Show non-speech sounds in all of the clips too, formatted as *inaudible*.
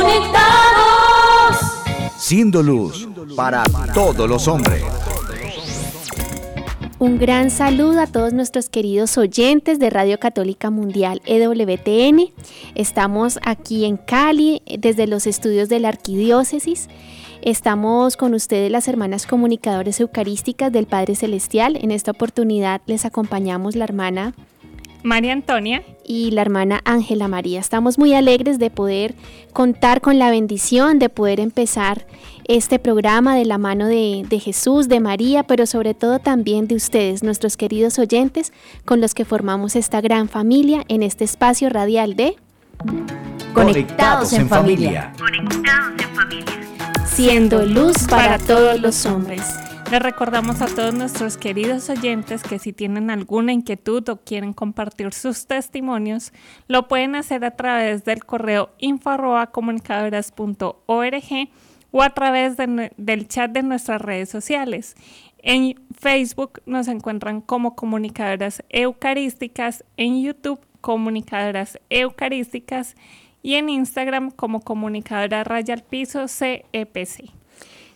Conectados. Siendo luz para todos los hombres. Un gran saludo a todos nuestros queridos oyentes de Radio Católica Mundial EWTN. Estamos aquí en Cali desde los estudios de la Arquidiócesis. Estamos con ustedes las hermanas comunicadores eucarísticas del Padre Celestial. En esta oportunidad les acompañamos la hermana María Antonia y la hermana Ángela María. Estamos muy alegres de poder contar con la bendición de poder empezar este programa de la mano de, de, Jesús, de María, pero sobre todo también de ustedes, nuestros queridos oyentes, con los que formamos esta gran familia en este espacio radial de Conectados en familia. Conectados en familia. Siendo luz para todos los hombres. Les recordamos a todos nuestros queridos oyentes que si tienen alguna inquietud o quieren compartir sus testimonios, lo pueden hacer a través del correo info@comunicadoras.org o a través de, del chat de nuestras redes sociales. En Facebook nos encuentran como Comunicadoras Eucarísticas, en YouTube Comunicadoras Eucarísticas y en Instagram como Comunicadora Raya al Piso CEPC.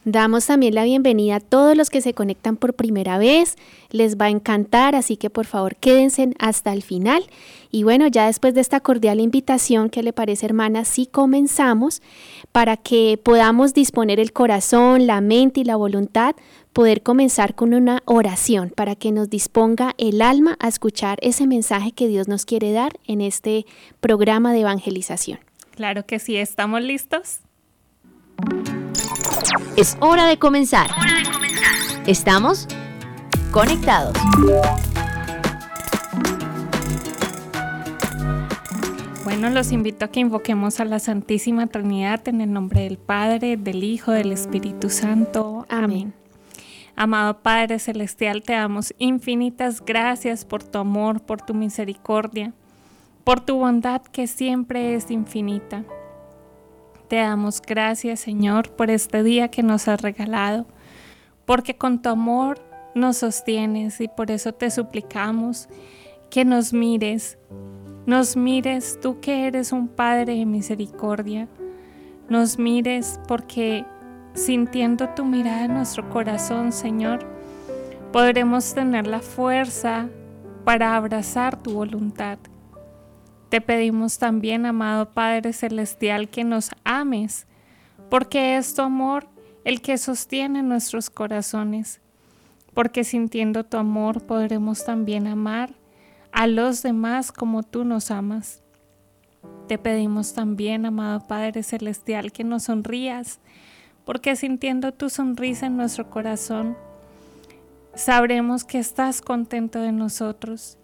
Damos también la bienvenida a todos los que se conectan por primera vez. Les va a encantar, así que por favor quédense hasta el final. Y bueno, ya después de esta cordial invitación, ¿qué le parece hermana? Sí comenzamos para que podamos disponer el corazón, la mente y la voluntad, poder comenzar con una oración para que nos disponga el alma a escuchar ese mensaje que Dios nos quiere dar en este programa de evangelización. Claro que sí, ¿estamos listos? Es hora de comenzar. Estamos conectados. Bueno, los invito a que invoquemos a la Santísima Trinidad en el nombre del Padre, del Hijo, del Espíritu Santo. Amén. Amado Padre Celestial, te damos infinitas gracias por tu amor, por tu misericordia, por tu bondad que siempre es infinita. Te damos gracias, Señor, por este día que nos has regalado, porque con tu amor nos sostienes y por eso te suplicamos que nos mires, nos mires tú que eres un Padre de misericordia, nos mires porque sintiendo tu mirada en nuestro corazón, Señor, podremos tener la fuerza para abrazar tu voluntad. Te pedimos también, amado Padre Celestial, que nos ames, porque es tu amor el que sostiene nuestros corazones, porque sintiendo tu amor podremos también amar a los demás como tú nos amas. Te pedimos también, amado Padre Celestial, que nos sonrías, porque sintiendo tu sonrisa en nuestro corazón, sabremos que estás contento de nosotros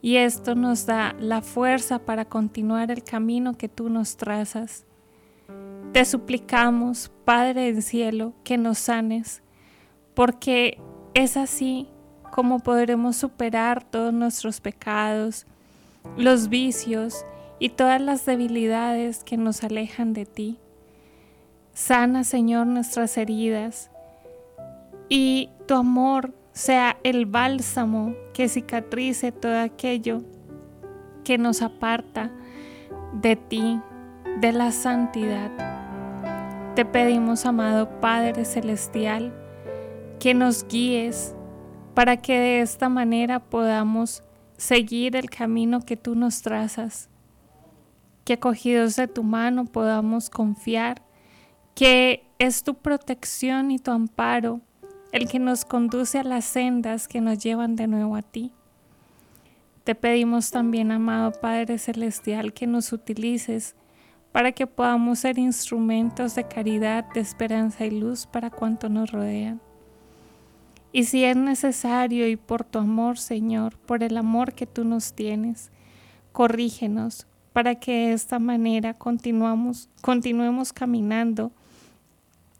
y esto nos da la fuerza para continuar el camino que tú nos trazas. Te suplicamos, Padre del cielo, que nos sanes, porque es así como podremos superar todos nuestros pecados, los vicios y todas las debilidades que nos alejan de ti. Sana, Señor, nuestras heridas y tu amor sea el bálsamo que cicatrice todo aquello que nos aparta de ti, de la santidad. Te pedimos, amado Padre Celestial, que nos guíes para que de esta manera podamos seguir el camino que tú nos trazas, que acogidos de tu mano podamos confiar que es tu protección y tu amparo el que nos conduce a las sendas que nos llevan de nuevo a ti. Te pedimos también, amado Padre Celestial, que nos utilices para que podamos ser instrumentos de caridad, de esperanza y luz para cuanto nos rodean. Y si es necesario y por tu amor, Señor, por el amor que tú nos tienes, corrígenos para que de esta manera continuamos, continuemos caminando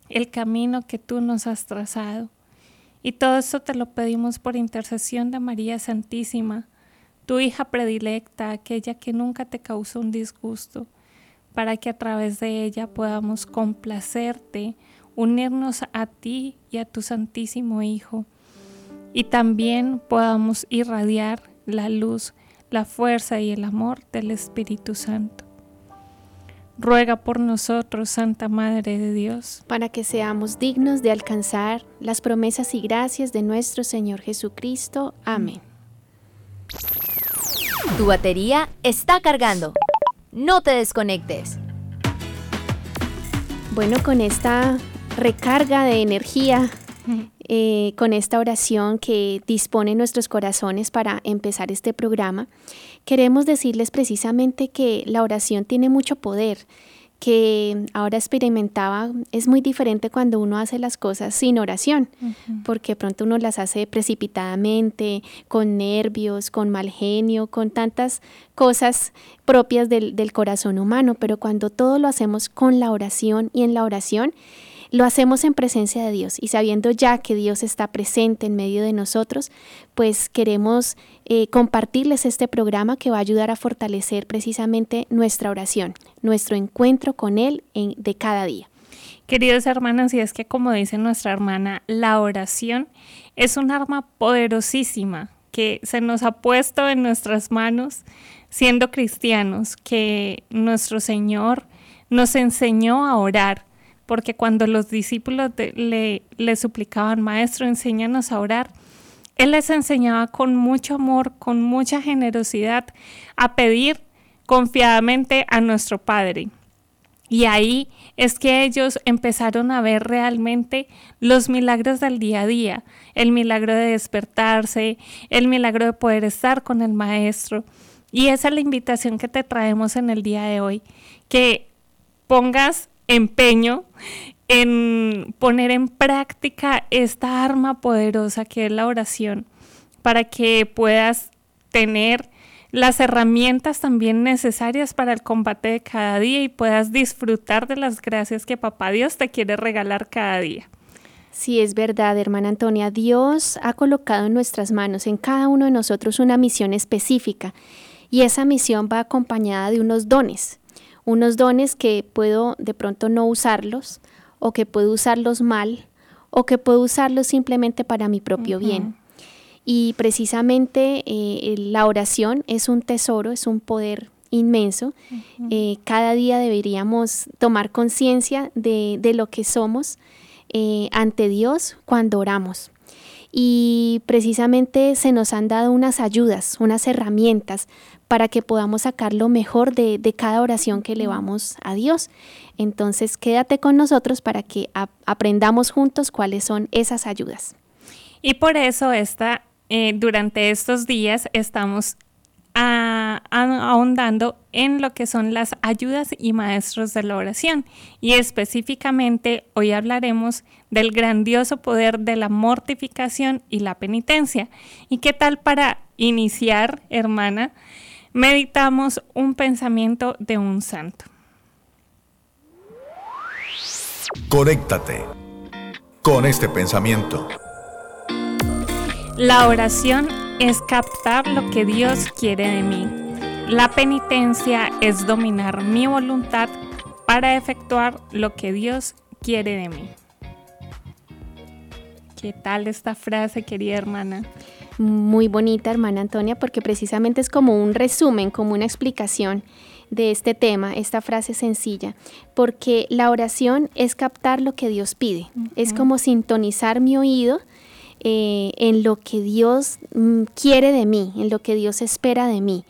el camino que tú nos has trazado. Y todo esto te lo pedimos por intercesión de María Santísima, tu hija predilecta, aquella que nunca te causó un disgusto, para que a través de ella podamos complacerte, unirnos a ti y a tu Santísimo Hijo, y también podamos irradiar la luz, la fuerza y el amor del Espíritu Santo. Ruega por nosotros, Santa Madre de Dios, para que seamos dignos de alcanzar las promesas y gracias de nuestro Señor Jesucristo. Amén. Tu batería está cargando. No te desconectes. Bueno, con esta recarga de energía, eh, con esta oración que dispone nuestros corazones para empezar este programa, queremos decirles precisamente que la oración tiene mucho poder que ahora experimentaba es muy diferente cuando uno hace las cosas sin oración, porque pronto uno las hace precipitadamente, con nervios, con mal genio, con tantas cosas propias del, del corazón humano, pero cuando todo lo hacemos con la oración y en la oración, lo hacemos en presencia de Dios y sabiendo ya que Dios está presente en medio de nosotros, pues queremos eh, compartirles este programa que va a ayudar a fortalecer precisamente nuestra oración, nuestro encuentro con Él de cada día. Queridos hermanos, y es que como dice nuestra hermana, la oración es un arma poderosísima que se nos ha puesto en nuestras manos siendo cristianos, que nuestro Señor nos enseñó a orar porque cuando los discípulos le, le suplicaban, Maestro, enséñanos a orar, Él les enseñaba con mucho amor, con mucha generosidad, a pedir confiadamente a nuestro Padre. Y ahí es que ellos empezaron a ver realmente los milagros del día a día, el milagro de despertarse, el milagro de poder estar con el Maestro. Y esa es la invitación que te traemos en el día de hoy, que pongas empeño en poner en práctica esta arma poderosa que es la oración para que puedas tener las herramientas también necesarias para el combate de cada día y puedas disfrutar de las gracias que Papá Dios te quiere regalar cada día. Sí, es verdad, hermana Antonia. Dios ha colocado en nuestras manos, en cada uno de nosotros, una misión específica y esa misión va acompañada de unos dones unos dones que puedo de pronto no usarlos o que puedo usarlos mal o que puedo usarlos simplemente para mi propio bien. Y precisamente eh, la oración es un tesoro, es un poder inmenso. Eh, cada día deberíamos tomar conciencia de, lo que somos eh, ante Dios cuando oramos. Y precisamente se nos han dado unas ayudas, unas herramientas para que podamos sacar lo mejor de, cada oración que elevamos a Dios. Entonces, quédate con nosotros para que aprendamos juntos cuáles son esas ayudas. Y por eso esta, eh, durante estos días estamos ahondando en lo que son las ayudas y maestros de la oración. Y específicamente hoy hablaremos del grandioso poder de la mortificación y la penitencia. ¿Y qué tal para iniciar, hermana? Meditamos un pensamiento de un santo. Conéctate con este pensamiento. La oración es captar lo que Dios quiere de mí. La penitencia es dominar mi voluntad para efectuar lo que Dios quiere de mí. ¿Qué tal esta frase, querida hermana? Muy bonita, hermana Antonia, porque precisamente es como un resumen, como una explicación de este tema, esta frase sencilla, porque la oración es captar lo que Dios pide, es como sintonizar mi oído eh, en lo que Dios mm, quiere de mí, en lo que Dios espera de mí.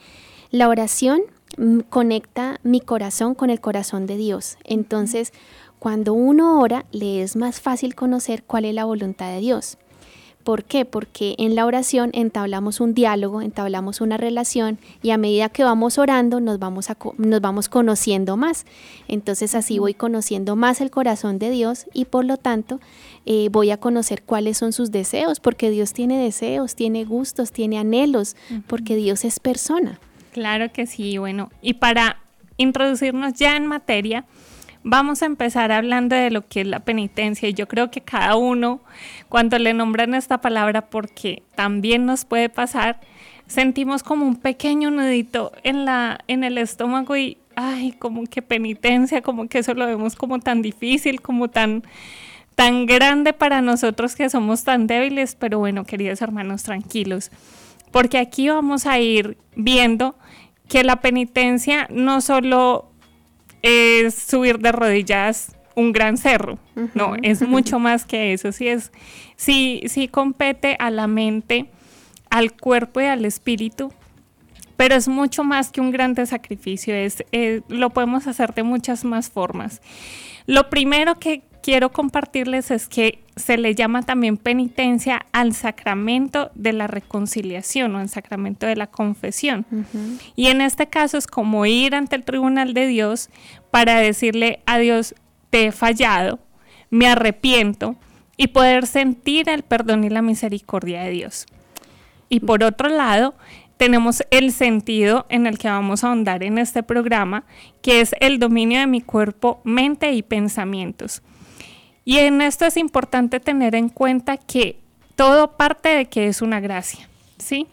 La oración mm, conecta mi corazón con el corazón de Dios. Entonces, cuando uno ora, le es más fácil conocer cuál es la voluntad de Dios. ¿Por qué? Porque en la oración entablamos un diálogo, entablamos una relación y a medida que vamos orando nos vamos, a, nos vamos conociendo más. Entonces así voy conociendo más el corazón de Dios y por lo tanto eh, voy a conocer cuáles son sus deseos, porque Dios tiene deseos, tiene gustos, tiene anhelos, porque Dios es persona. Claro que sí, bueno, y para introducirnos ya en materia, vamos a empezar hablando de lo que es la penitencia. Y yo creo que cada uno, cuando le nombran esta palabra, porque también nos puede pasar, sentimos como un pequeño nudito en, la, en el estómago y, ay, como que penitencia, como que eso lo vemos como tan difícil, como tan tan grande para nosotros que somos tan débiles, pero bueno, queridos hermanos, tranquilos, porque aquí vamos a ir viendo que la penitencia no solo es subir de rodillas un gran cerro, no, es mucho *laughs* más que eso, sí es, sí, sí compete a la mente, al cuerpo y al espíritu, pero es mucho más que un grande sacrificio, es, eh, lo podemos hacer de muchas más formas. Lo primero que quiero compartirles es que se le llama también penitencia al sacramento de la reconciliación o al sacramento de la confesión. Y en este caso es como ir ante el tribunal de Dios para decirle a Dios, te he fallado, me arrepiento y poder sentir el perdón y la misericordia de Dios. Y por otro lado, tenemos el sentido en el que vamos a ahondar en este programa, que es el dominio de mi cuerpo, mente y pensamientos. Y en esto es importante tener en cuenta que todo parte de que es una gracia, ¿sí?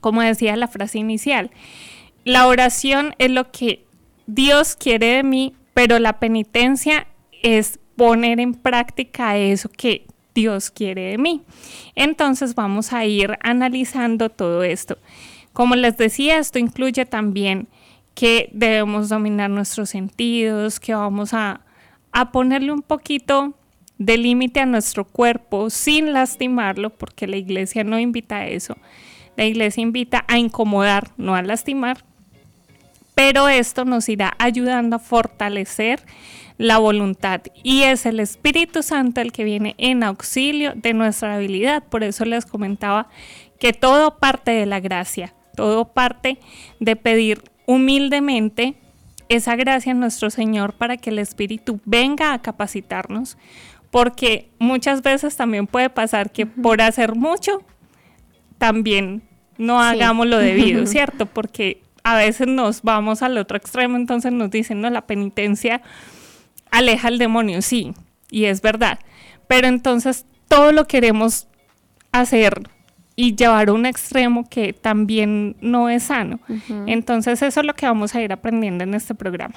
Como decía la frase inicial, la oración es lo que Dios quiere de mí, pero la penitencia es poner en práctica eso que Dios quiere de mí. Entonces vamos a ir analizando todo esto. Como les decía, esto incluye también que debemos dominar nuestros sentidos, que vamos a a ponerle un poquito de límite a nuestro cuerpo sin lastimarlo, porque la iglesia no invita a eso. La iglesia invita a incomodar, no a lastimar. Pero esto nos irá ayudando a fortalecer la voluntad y es el Espíritu Santo el que viene en auxilio de nuestra habilidad. Por eso les comentaba que todo parte de la gracia, todo parte de pedir humildemente esa gracia en nuestro Señor para que el Espíritu venga a capacitarnos, porque muchas veces también puede pasar que por hacer mucho, también no hagamos lo debido, *laughs* ¿cierto? Porque a veces nos vamos al otro extremo, entonces nos dicen, no, la penitencia aleja al demonio, sí, y es verdad, pero entonces todo lo queremos hacer y llevar a un extremo que también no es sano. Entonces eso es lo que vamos a ir aprendiendo en este programa.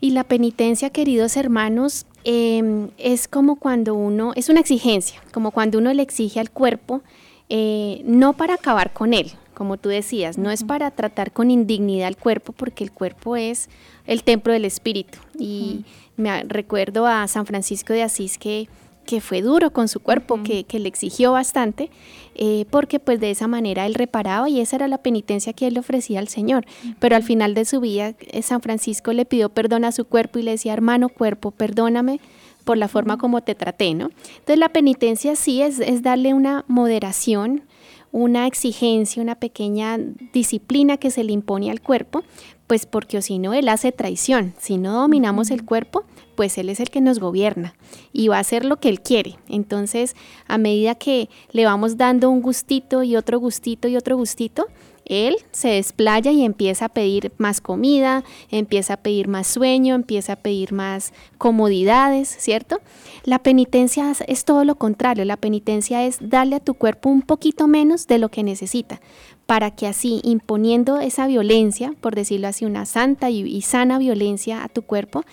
Y la penitencia, queridos hermanos, em, es como cuando uno, es una exigencia, como cuando uno le exige al cuerpo, eh, no para acabar con él, como tú decías, no es para tratar con indignidad al cuerpo, porque el cuerpo es el templo del espíritu. Y me recuerdo a San Francisco de Asís que que fue duro con su cuerpo, que, le exigió bastante, eh, porque pues de esa manera él reparaba y esa era la penitencia que él le ofrecía al Señor. Pero al final de su vida, eh, San Francisco le pidió perdón a su cuerpo y le decía, hermano cuerpo, perdóname por la forma como te traté, ¿no? Entonces la penitencia sí es, es darle una moderación, una exigencia, una pequeña disciplina que se le impone al cuerpo, pues porque si no, él hace traición. Si no dominamos el cuerpo, pues Él es el que nos gobierna y va a hacer lo que Él quiere. Entonces, a medida que le vamos dando un gustito y otro gustito y otro gustito, Él se desplaya y empieza a pedir más comida, empieza a pedir más sueño, empieza a pedir más comodidades, ¿cierto? La penitencia es todo lo contrario, la penitencia es darle a tu cuerpo un poquito menos de lo que necesita para que así, imponiendo esa violencia, por decirlo así, una santa y, sana violencia a tu cuerpo,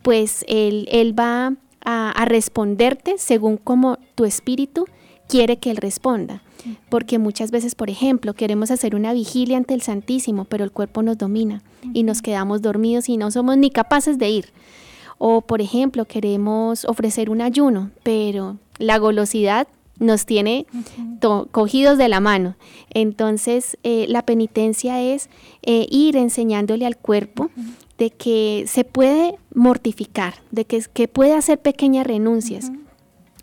pues él, va a, responderte según como tu espíritu quiere que él responda. Porque muchas veces, por ejemplo, queremos hacer una vigilia ante el Santísimo, pero el cuerpo nos domina y nos quedamos dormidos y no somos ni capaces de ir. O, por ejemplo, queremos ofrecer un ayuno, pero la golosidad nos tiene cogidos de la mano. Entonces, eh, la penitencia es eh, ir enseñándole al cuerpo de que se puede mortificar, de que, que puede hacer pequeñas renuncias.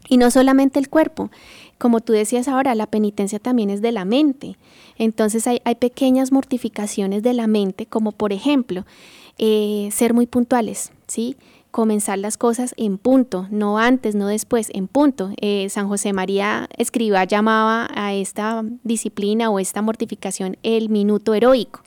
Y no solamente el cuerpo, como tú decías ahora, la penitencia también es de la mente. Entonces hay, hay pequeñas mortificaciones de la mente, como por ejemplo, eh, ser muy puntuales, ¿sí? Comenzar las cosas en punto, no antes, no después, en punto. Eh, San José María Escriba llamaba a esta disciplina o esta mortificación el minuto heroico.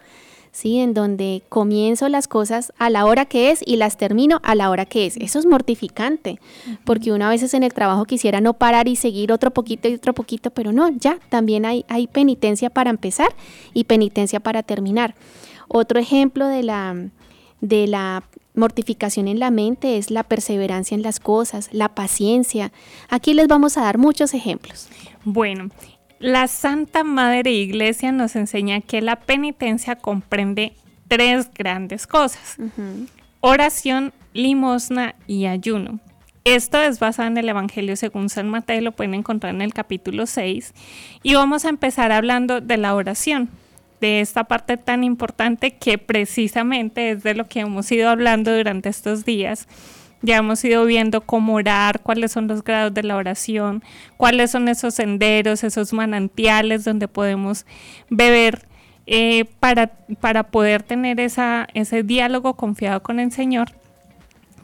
¿sí? En donde comienzo las cosas a la hora que es y las termino a la hora que es. Eso es mortificante, porque uno a veces en el trabajo quisiera no parar y seguir otro poquito y otro poquito, pero no, ya, también hay, hay penitencia para empezar y penitencia para terminar. Otro ejemplo de la, de la mortificación en la mente es la perseverancia en las cosas, la paciencia. Aquí les vamos a dar muchos ejemplos. Bueno, la Santa Madre Iglesia nos enseña que la penitencia comprende tres grandes cosas. Oración, limosna y ayuno. Esto es basado en el Evangelio según San Mateo, lo pueden encontrar en el capítulo 6. Y vamos a empezar hablando de la oración, de esta parte tan importante que precisamente es de lo que hemos ido hablando durante estos días ya hemos ido viendo cómo orar, cuáles son los grados de la oración, cuáles son esos senderos, esos manantiales donde podemos beber eh, para, para poder tener esa, ese diálogo confiado con el Señor.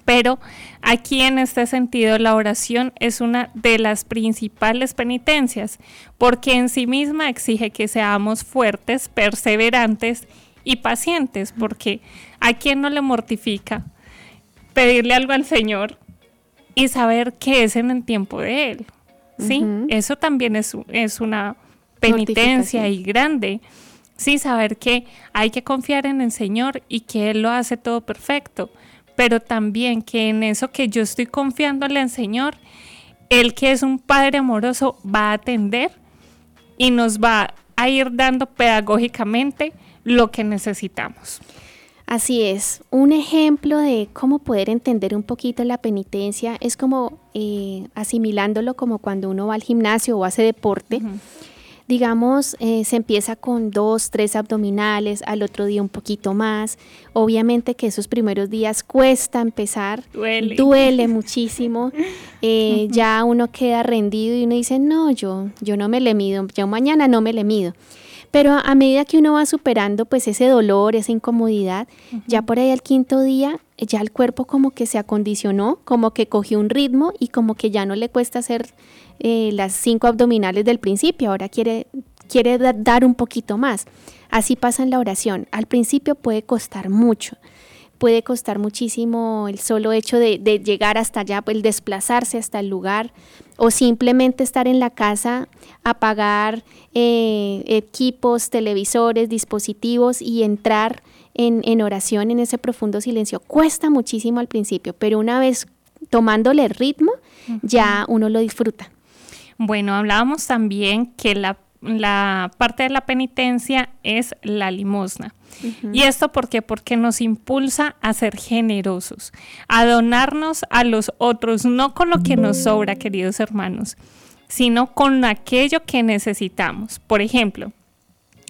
Pero aquí en este sentido la oración es una de las principales penitencias porque en sí misma exige que seamos fuertes, perseverantes y pacientes, porque a quien no le mortifica pedirle algo al Señor y saber que es en el tiempo de Él. ¿Sí? Eso también es, es una penitencia y grande. Sí, saber que hay que confiar en el Señor y que Él lo hace todo perfecto, pero también que en eso que yo estoy confiándole al Señor, Él que es un Padre amoroso va a atender y nos va a ir dando pedagógicamente lo que necesitamos. Así es, un ejemplo de cómo poder entender un poquito la penitencia es como eh, asimilándolo como cuando uno va al gimnasio o hace deporte. Digamos, eh, se empieza con dos, tres abdominales, al otro día un poquito más. Obviamente que esos primeros días cuesta empezar, duele, duele *laughs* muchísimo. Eh, ya uno queda rendido y uno dice, no, yo, yo no me le mido, yo mañana no me le mido. Pero a medida que uno va superando pues ese dolor, esa incomodidad, ya por ahí al quinto día ya el cuerpo como que se acondicionó, como que cogió un ritmo y como que ya no le cuesta hacer eh, las cinco abdominales del principio, ahora quiere, quiere dar un poquito más. Así pasa en la oración. Al principio puede costar mucho, puede costar muchísimo el solo hecho de, de llegar hasta allá, el desplazarse hasta el lugar, o simplemente estar en la casa, apagar eh, equipos, televisores, dispositivos y entrar en, oración, en ese profundo silencio. Cuesta muchísimo al principio, pero una vez tomándole ritmo, ya uno lo disfruta. Bueno, hablábamos también que la, parte de la penitencia es la limosna. ¿Y esto por qué? Porque nos impulsa a ser generosos, a donarnos a los otros, no con lo que nos sobra, queridos hermanos, sino con aquello que necesitamos. Por ejemplo,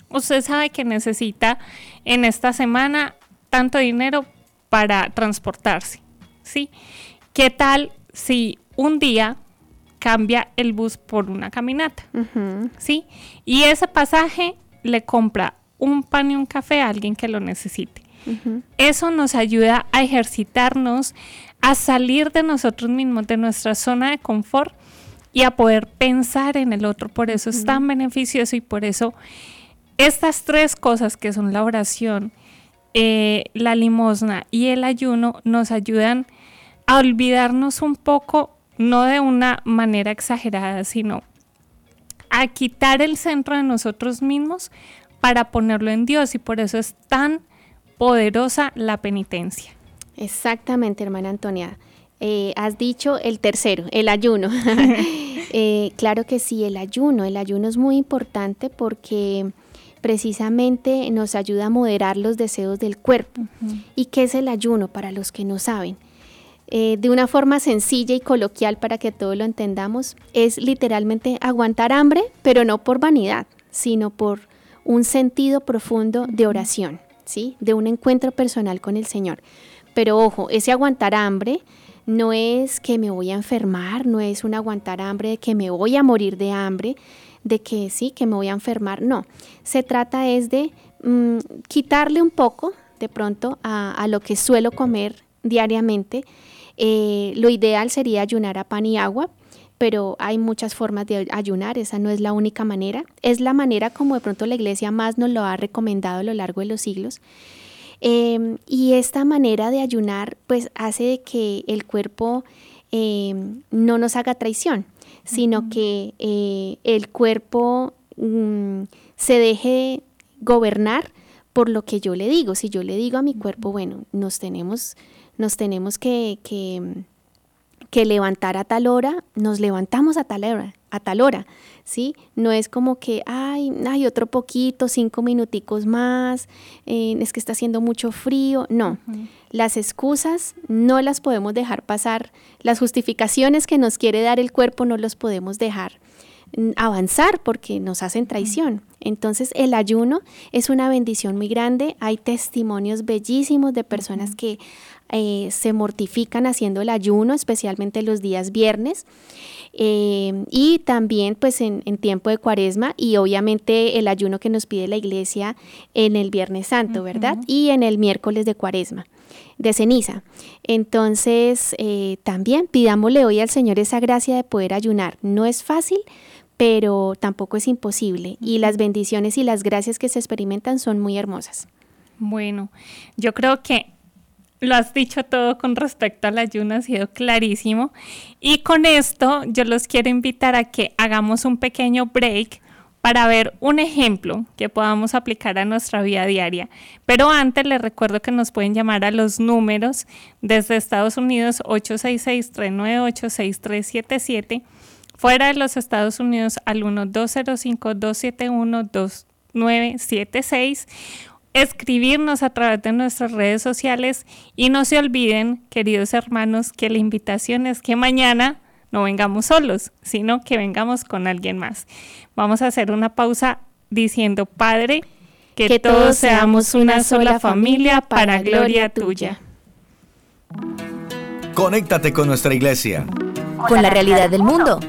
usted sabe que necesita en esta semana tanto dinero para transportarse, ¿sí? ¿Qué tal si un día cambia el bus por una caminata, ¿sí? Y ese pasaje le compra un pan y un café a alguien que lo necesite. Eso nos ayuda a ejercitarnos, a salir de nosotros mismos, de nuestra zona de confort y a poder pensar en el otro. Por eso es tan beneficioso y por eso estas tres cosas que son la oración, eh, la limosna y el ayuno nos ayudan a olvidarnos un poco, no de una manera exagerada, sino a quitar el centro de nosotros mismos para ponerlo en Dios y por eso es tan poderosa la penitencia. Exactamente, hermana Antonia. Eh, has dicho el tercero, el ayuno. *laughs* *laughs* Eh, claro que sí, el ayuno. El ayuno es muy importante porque precisamente nos ayuda a moderar los deseos del cuerpo. ¿Y qué es el ayuno para los que no saben? Eh, de una forma sencilla y coloquial para que todos lo entendamos, es literalmente aguantar hambre, pero no por vanidad, sino por un sentido profundo de oración, ¿sí? De un encuentro personal con el Señor. Pero ojo, ese aguantar hambre no es que me voy a enfermar, no es un aguantar hambre de que me voy a morir de hambre, de que sí, que me voy a enfermar, no. Se trata es de mm, quitarle un poco de pronto a, lo que suelo comer diariamente. Eh, lo ideal sería ayunar a pan y agua, pero hay muchas formas de ayunar, esa no es la única manera, es la manera como de pronto la iglesia más nos lo ha recomendado a lo largo de los siglos. Em, y esta manera de ayunar pues hace de que el cuerpo em, no nos haga traición, sino que eh, el cuerpo mm, se deje gobernar por lo que yo le digo. Si yo le digo a mi cuerpo, bueno, nos tenemos, nos tenemos que, que, que levantar a tal hora, nos levantamos a tal hora, a tal hora. ¿sí? No es como que, ay, hay otro poquito, cinco minuticos más, eh, es que está haciendo mucho frío. No, las excusas no las podemos dejar pasar, las justificaciones que nos quiere dar el cuerpo no los podemos dejar mm, avanzar porque nos hacen traición. Entonces el ayuno es una bendición muy grande. Hay testimonios bellísimos de personas que eh, se mortifican haciendo el ayuno, especialmente los días viernes. Eh, y también pues en, tiempo de cuaresma y obviamente el ayuno que nos pide la iglesia en el Viernes Santo, ¿verdad? Y en el miércoles de cuaresma de ceniza. Entonces, eh, también pidámosle hoy al Señor esa gracia de poder ayunar. No es fácil, pero tampoco es imposible. Y las bendiciones y las gracias que se experimentan son muy hermosas. Bueno, yo creo que lo has dicho todo con respecto al ayuno, ha sido clarísimo. Y con esto yo los quiero invitar a que hagamos un pequeño break para ver un ejemplo que podamos aplicar a nuestra vida diaria. Pero antes les recuerdo que nos pueden llamar a los números desde Estados Unidos 866-398-6377, fuera de los Estados Unidos al 1205-271-2976 escribirnos a través de nuestras redes sociales y no se olviden, queridos hermanos, que la invitación es que mañana no vengamos solos, sino que vengamos con alguien más. Vamos a hacer una pausa diciendo, Padre, que, todos seamos una sola familia para gloria tuya. Conéctate con nuestra iglesia. Con la realidad del mundo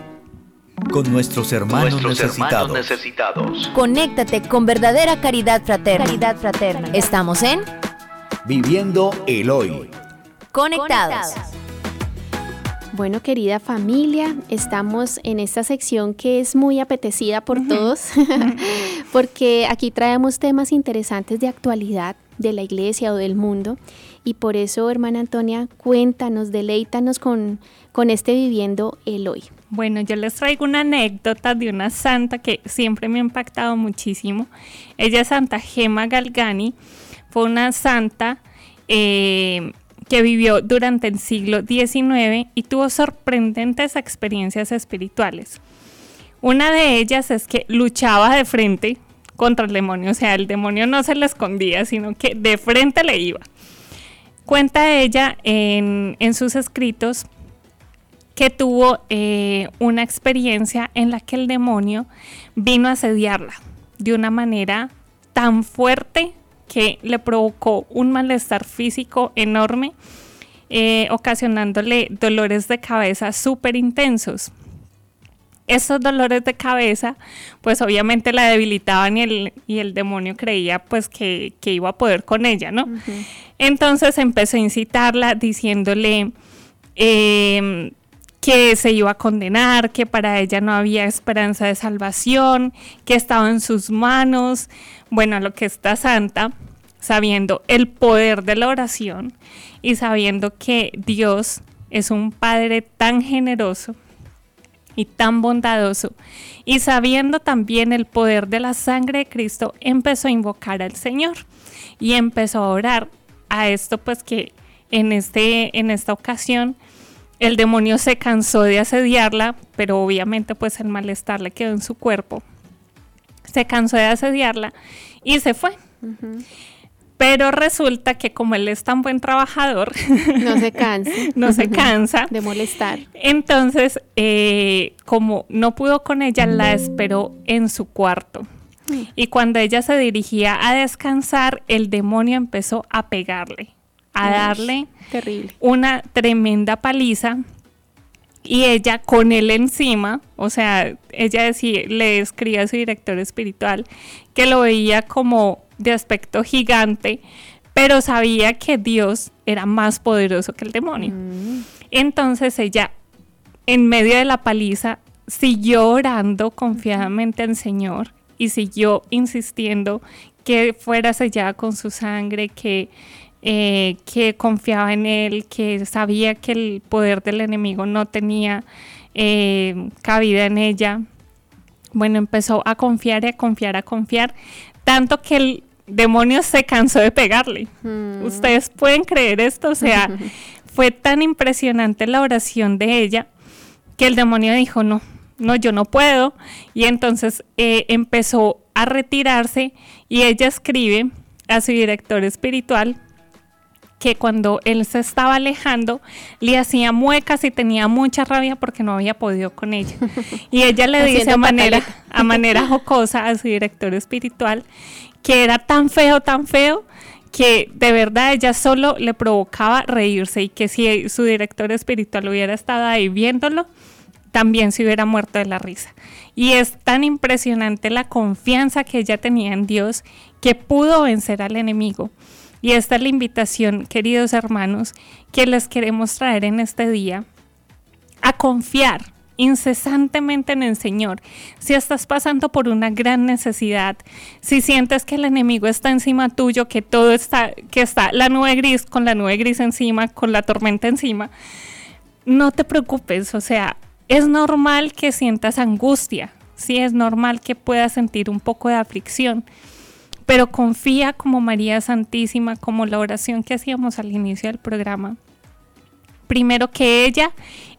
con nuestros hermanos, necesitados. Conéctate con verdadera caridad fraterna. Caridad fraterna. Estamos en Viviendo el Hoy. Conectados. Bueno, querida familia, estamos en esta sección que es muy apetecida por todos, *laughs* porque aquí traemos temas interesantes de actualidad de la iglesia o del mundo. Y por eso, hermana Antonia, cuéntanos, deleítanos con, con este viviendo el hoy. Bueno, yo les traigo una anécdota de una santa que siempre me ha impactado muchísimo. Ella es Santa Gema Galgani. Fue una santa eh, que vivió durante el siglo XIX y tuvo sorprendentes experiencias espirituales. Una de ellas es que luchaba de frente contra el demonio, o sea, el demonio no se le escondía, sino que de frente le iba. Cuenta ella en, en sus escritos que tuvo eh, una experiencia en la que el demonio vino a asediarla de una manera tan fuerte que le provocó un malestar físico enorme, eh, ocasionándole dolores de cabeza súper intensos. Estos dolores de cabeza, pues obviamente la debilitaban y el, y el demonio creía pues que, iba a poder con ella, ¿no? Entonces empezó a incitarla diciéndole, eh, que se iba a condenar, que para ella no había esperanza de salvación, que estaba en sus manos. Bueno, lo que está santa, sabiendo el poder de la oración y sabiendo que Dios es un Padre tan generoso y tan bondadoso, y sabiendo también el poder de la sangre de Cristo, empezó a invocar al Señor y empezó a orar a esto pues que en, este, en esta ocasión el demonio se cansó de asediarla, pero obviamente pues el malestar le quedó en su cuerpo. Se cansó de asediarla y se fue. Pero resulta que como él es tan buen trabajador, no se *laughs* cansa, no se cansa de molestar. Entonces, eh, como no pudo con ella, la esperó en su cuarto. Mm. Y cuando ella se dirigía a descansar, el demonio empezó a pegarle a darle terrible. una tremenda paliza y ella con él encima, o sea, ella decía, le escribía a su director espiritual que lo veía como de aspecto gigante, pero sabía que Dios era más poderoso que el demonio. Mm. Entonces ella en medio de la paliza, siguió orando confiadamente al Señor y siguió insistiendo que fuera sellada con su sangre, que, eh, que confiaba en Él, que sabía que el poder del enemigo no tenía eh, cabida en ella. Bueno, empezó a confiar y a confiar, a confiar, tanto que el demonio se cansó de pegarle. Mm. Ustedes pueden creer esto, o sea, *laughs* fue tan impresionante la oración de ella que el demonio dijo, no, no, yo no puedo. Y entonces eh, empezó a retirarse y ella escribe a su director espiritual que cuando él se estaba alejando le hacía muecas y tenía mucha rabia porque no había podido con ella. *laughs* Y ella le dice a manera, a manera jocosa a su director espiritual que era tan feo, tan feo, que de verdad ella solo le provocaba reírse y que si su director espiritual hubiera estado ahí viéndolo, también se hubiera muerto de la risa. Y es tan impresionante la confianza que ella tenía en Dios que pudo vencer al enemigo. Y esta es la invitación, queridos hermanos, que les queremos traer en este día a confiar incesantemente en el Señor. Si estás pasando por una gran necesidad, si sientes que el enemigo está encima tuyo, que todo está, que está la nube gris con la nube gris encima, con la tormenta encima, no te preocupes, o sea, es normal que sientas angustia, sí es normal que puedas sentir un poco de aflicción pero confía como María Santísima, como la oración que hacíamos al inicio del programa. Primero que ella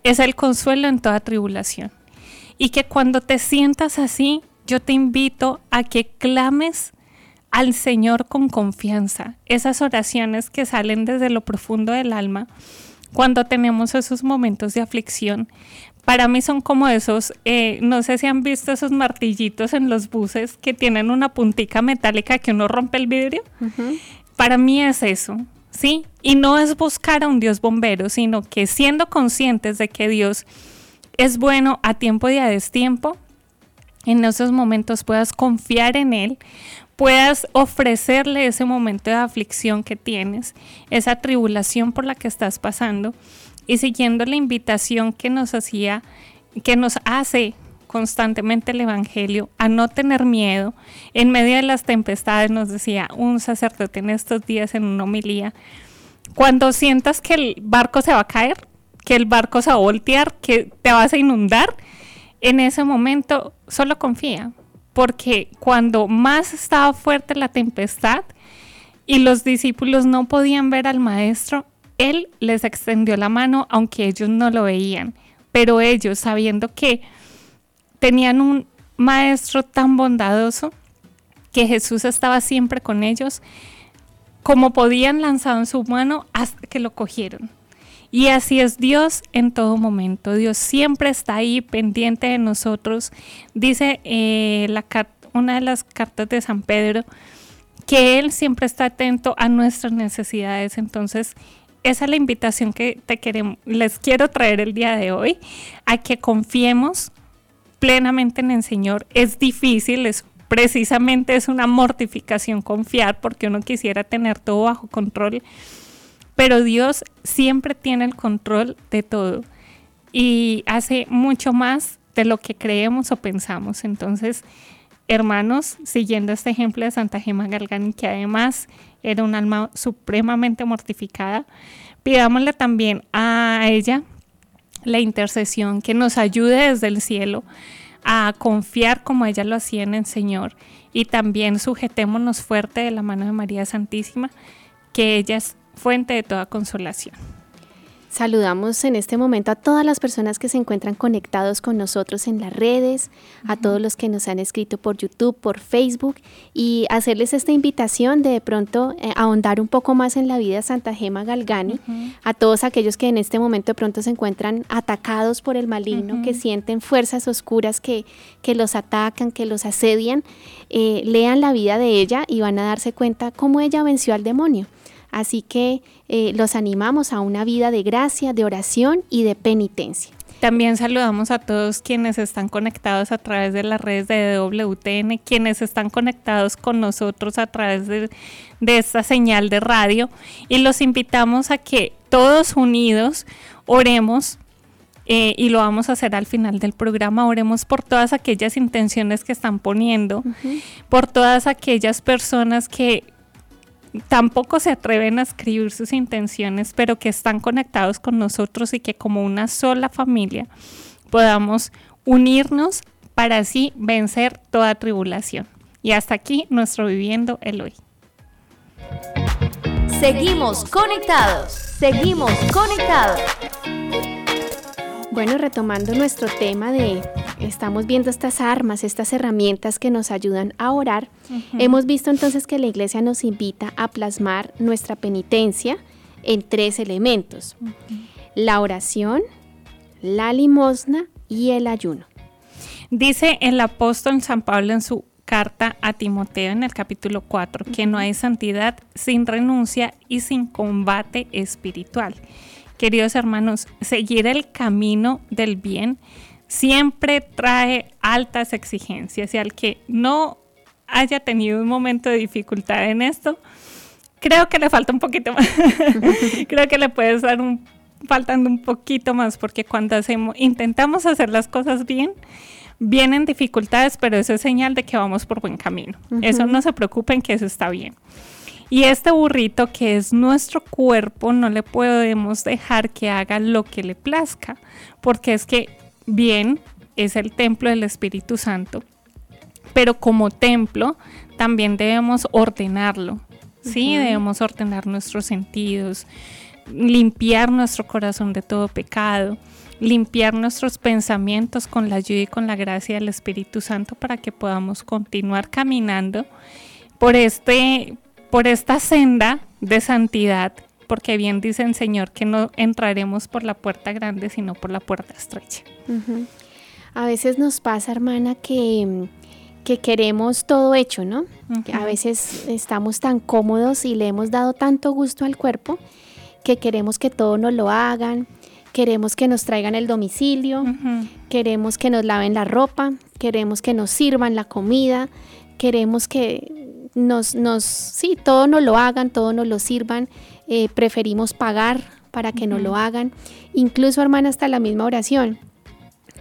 es el consuelo en toda tribulación. Y que cuando te sientas así, yo te invito a que clames al Señor con confianza. Esas oraciones que salen desde lo profundo del alma cuando tenemos esos momentos de aflicción, para mí son como esos, eh, no sé si han visto esos martillitos en los buses que tienen una puntica metálica que uno rompe el vidrio. Para mí es eso, ¿sí? Y no es buscar a un Dios bombero, sino que siendo conscientes de que Dios es bueno a tiempo y a destiempo, en esos momentos puedas confiar en Él, puedas ofrecerle ese momento de aflicción que tienes, esa tribulación por la que estás pasando y siguiendo la invitación que nos hacía, que nos hace constantemente el Evangelio a no tener miedo. En medio de las tempestades nos decía un sacerdote en estos días en una homilía, cuando sientas que el barco se va a caer, que el barco se va a voltear, que te vas a inundar, en ese momento solo confía, porque cuando más estaba fuerte la tempestad y los discípulos no podían ver al maestro, él les extendió la mano aunque ellos no lo veían, pero ellos sabiendo que tenían un maestro tan bondadoso, que Jesús estaba siempre con ellos, como podían lanzaron su mano hasta que lo cogieron. Y así es Dios en todo momento. Dios siempre está ahí pendiente de nosotros. Dice eh, una de las cartas de San Pedro que Él siempre está atento a nuestras necesidades. Entonces, esa es la invitación que te queremos, les quiero traer el día de hoy, a que confiemos plenamente en el Señor. Es difícil, es precisamente es una mortificación confiar porque uno quisiera tener todo bajo control, pero Dios siempre tiene el control de todo y hace mucho más de lo que creemos o pensamos. Entonces, hermanos, siguiendo este ejemplo de Santa Gema Galgani, que además era un alma supremamente mortificada, pidámosle también a ella la intercesión que nos ayude desde el cielo a confiar como ella lo hacía en el Señor y también sujetémonos fuerte de la mano de María Santísima, que ella es fuente de toda consolación. Saludamos en este momento a todas las personas que se encuentran conectados con nosotros en las redes, a todos los que nos han escrito por YouTube, por Facebook y hacerles esta invitación de, pronto eh, ahondar un poco más en la vida de Santa Gema Galgani, a todos aquellos que en este momento de pronto se encuentran atacados por el maligno, que sienten fuerzas oscuras que, que los atacan, que los asedian, eh, lean la vida de ella y van a darse cuenta cómo ella venció al demonio. Así que eh, los animamos a una vida de gracia, de oración y de penitencia. También saludamos a todos quienes están conectados a través de las redes de WTN, quienes están conectados con nosotros a través de, de esta señal de radio y los invitamos a que todos unidos oremos eh, y lo vamos a hacer al final del programa. Oremos por todas aquellas intenciones que están poniendo, por todas aquellas personas que tampoco se atreven a escribir sus intenciones, pero que están conectados con nosotros y que como una sola familia podamos unirnos para así vencer toda tribulación. Y hasta aquí nuestro viviendo el hoy. Seguimos conectados, seguimos conectados. Bueno, retomando nuestro tema de, estamos viendo estas armas, estas herramientas que nos ayudan a orar, hemos visto entonces que la iglesia nos invita a plasmar nuestra penitencia en tres elementos, la oración, la limosna y el ayuno. Dice el apóstol San Pablo en su carta a Timoteo en el capítulo 4 que no hay santidad sin renuncia y sin combate espiritual. Queridos hermanos, seguir el camino del bien siempre trae altas exigencias y al que no haya tenido un momento de dificultad en esto, creo que le falta un poquito más. *laughs* creo que le puede estar faltando un poquito más porque cuando hacemos, intentamos hacer las cosas bien, vienen dificultades, pero eso es señal de que vamos por buen camino. Eso no se preocupen que eso está bien. Y este burrito que es nuestro cuerpo, no le podemos dejar que haga lo que le plazca, porque es que bien es el templo del Espíritu Santo, pero como templo también debemos ordenarlo, ¿sí? Debemos ordenar nuestros sentidos, limpiar nuestro corazón de todo pecado, limpiar nuestros pensamientos con la ayuda y con la gracia del Espíritu Santo para que podamos continuar caminando por este por esta senda de santidad, porque bien dice el Señor que no entraremos por la puerta grande, sino por la puerta estrecha. A veces nos pasa, hermana, que, que queremos todo hecho, ¿no? A veces estamos tan cómodos y le hemos dado tanto gusto al cuerpo que queremos que todo nos lo hagan, queremos que nos traigan el domicilio, queremos que nos laven la ropa, queremos que nos sirvan la comida, queremos que nos, nos, sí, todo nos lo hagan, todo nos lo sirvan, eh, preferimos pagar para que nos lo hagan, incluso hermana hasta la misma oración.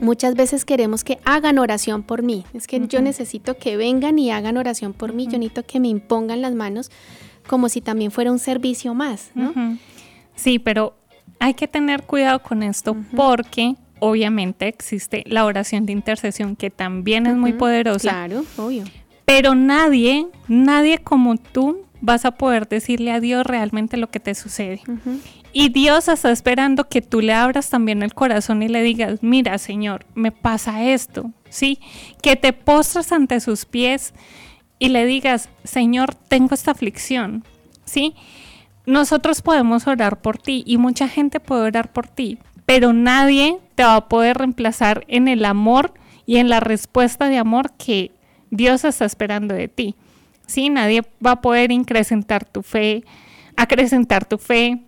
Muchas veces queremos que hagan oración por mí. Es que yo necesito que vengan y hagan oración por mí. Yo necesito que me impongan las manos como si también fuera un servicio más, ¿no? Sí, pero hay que tener cuidado con esto porque obviamente existe la oración de intercesión que también es muy poderosa. Claro, obvio. Pero nadie, nadie como tú vas a poder decirle a Dios realmente lo que te sucede. Y Dios está esperando que tú le abras también el corazón y le digas, mira Señor, me pasa esto, ¿sí? Que te postras ante sus pies y le digas, Señor, tengo esta aflicción, ¿sí? Nosotros podemos orar por ti y mucha gente puede orar por ti, pero nadie te va a poder reemplazar en el amor y en la respuesta de amor que Dios está esperando de ti. ¿sí? Nadie va a poder incrementar tu fe, acrecentar tu fe.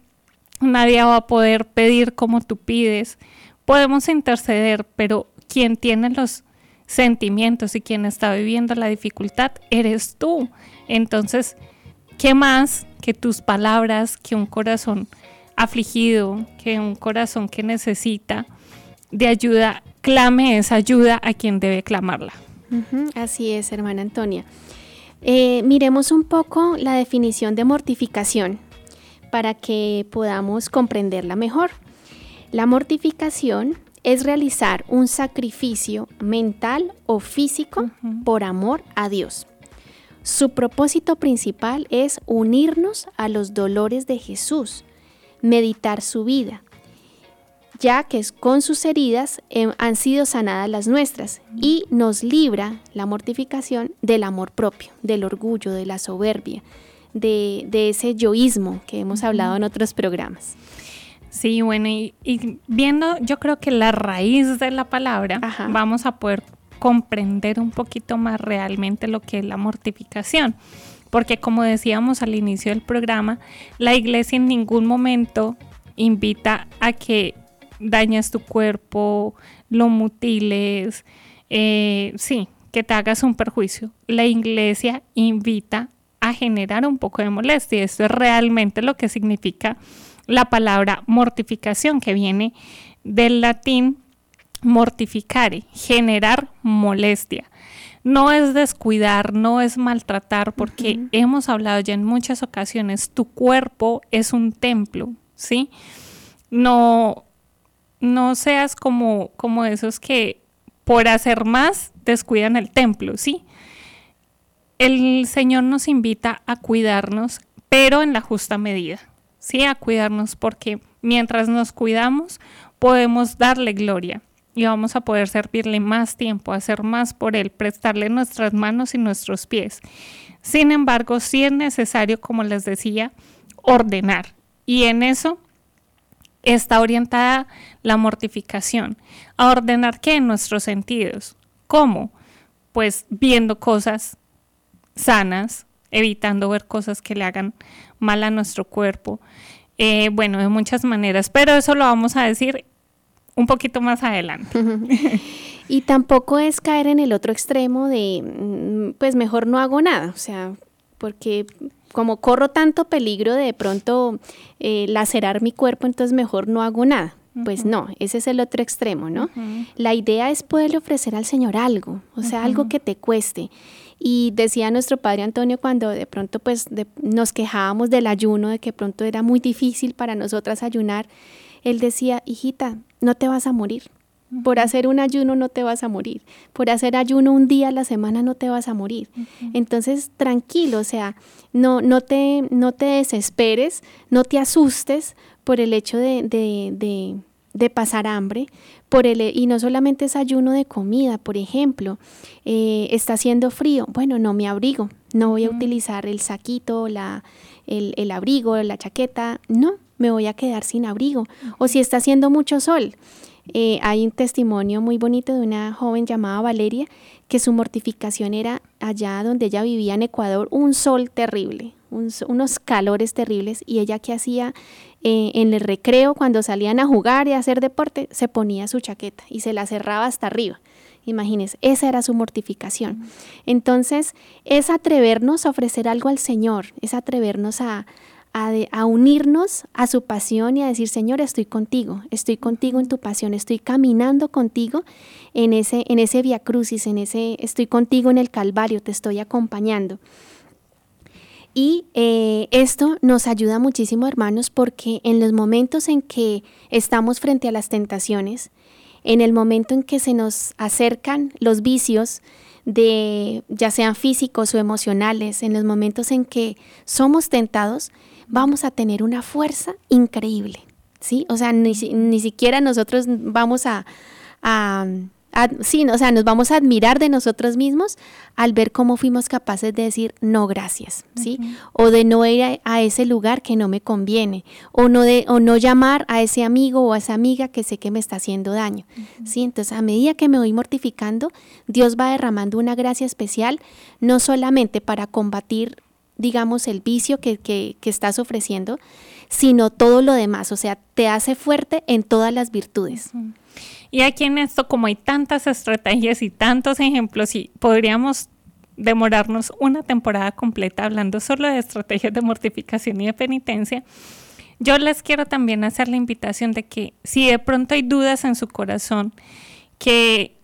Nadie va a poder pedir como tú pides. Podemos interceder, pero quien tiene los sentimientos y quien está viviendo la dificultad eres tú. Entonces, ¿qué más que tus palabras, que un corazón afligido, que un corazón que necesita de ayuda, clame esa ayuda a quien debe clamarla? Así es, hermana Antonia. Eh, miremos un poco la definición de mortificación para que podamos comprenderla mejor. La mortificación es realizar un sacrificio mental o físico por amor a Dios. Su propósito principal es unirnos a los dolores de Jesús, meditar su vida, ya que con sus heridas eh, han sido sanadas las nuestras y nos libra la mortificación del amor propio, del orgullo, de la soberbia, de, ese yoísmo que hemos hablado en otros programas. Sí, bueno, y, viendo yo creo que la raíz de la palabra, vamos a poder comprender un poquito más realmente lo que es la mortificación. Porque como decíamos al inicio del programa, la iglesia en ningún momento invita a que dañas tu cuerpo, lo mutiles, eh, sí, que te hagas un perjuicio. La iglesia invita a generar un poco de molestia. Esto es realmente lo que significa la palabra mortificación que viene del latín mortificare, generar molestia. No es descuidar, no es maltratar, porque hemos hablado ya en muchas ocasiones, tu cuerpo es un templo, ¿sí? No, no seas como, como esos que por hacer más descuidan el templo, ¿sí? El Señor nos invita a cuidarnos, pero en la justa medida, ¿sí? A cuidarnos porque mientras nos cuidamos podemos darle gloria y vamos a poder servirle más tiempo, hacer más por Él, prestarle nuestras manos y nuestros pies. Sin embargo, sí es necesario, como les decía, ordenar. Y en eso está orientada la mortificación. ¿A ordenar qué? En nuestros sentidos. ¿Cómo? Pues viendo cosas sanas, evitando ver cosas que le hagan mal a nuestro cuerpo. Eh, bueno, de muchas maneras, pero eso lo vamos a decir un poquito más adelante. *laughs* y tampoco es caer en el otro extremo de, mm, pues mejor no hago nada, o sea, porque como corro tanto peligro de, pronto eh, lacerar mi cuerpo, entonces mejor no hago nada. Pues no, ese es el otro extremo, ¿no? La idea es poderle ofrecer al Señor algo, o sea, algo que te cueste. Y decía nuestro padre Antonio cuando de pronto pues nos quejábamos del ayuno, de que pronto era muy difícil para nosotras ayunar, él decía, hijita, no te vas a morir, por hacer un ayuno no te vas a morir. Por hacer ayuno un día a la semana no te vas a morir. Entonces, tranquilo, o sea, no, no, te, no te desesperes, no te asustes por el hecho de, de, de, pasar hambre. Por el, y no solamente es ayuno de comida, por ejemplo, eh, está haciendo frío, bueno, no me abrigo, no voy a utilizar el saquito, la, el, el abrigo, la chaqueta, no, me voy a quedar sin abrigo. O si está haciendo mucho sol, eh, hay un testimonio muy bonito de una joven llamada Valeria, que su mortificación era allá donde ella vivía en Ecuador, un sol terrible, unos calores terribles, y ella que hacía eh, en el recreo, cuando salían a jugar y a hacer deporte, se ponía su chaqueta y se la cerraba hasta arriba. Imagínense, esa era su mortificación. Entonces, es atrevernos a ofrecer algo al Señor, es atrevernos a, a, unirnos a su pasión y a decir, Señor, estoy contigo, estoy contigo en tu pasión, estoy caminando contigo en ese, en ese via crucis, en ese, estoy contigo en el Calvario, te estoy acompañando. Y eh, esto nos ayuda muchísimo, hermanos, porque en los momentos en que estamos frente a las tentaciones, en el momento en que se nos acercan los vicios, de ya sean físicos o emocionales, en los momentos en que somos tentados, vamos a tener una fuerza increíble, ¿sí? O sea, ni, siquiera nosotros vamos a, sí, o sea, nos vamos a admirar de nosotros mismos al ver cómo fuimos capaces de decir no gracias, ¿sí? O de no ir a, ese lugar que no me conviene, o no, de, o no llamar a ese amigo o a esa amiga que sé que me está haciendo daño, ¿sí? Entonces, a medida que me voy mortificando, Dios va derramando una gracia especial, no solamente para combatir digamos, el vicio que, que, estás ofreciendo, sino todo lo demás, o sea, te hace fuerte en todas las virtudes. Y aquí en esto, como hay tantas estrategias y tantos ejemplos, y podríamos demorarnos una temporada completa hablando solo de estrategias de mortificación y de penitencia, yo les quiero también hacer la invitación de que si de pronto hay dudas en su corazón, que,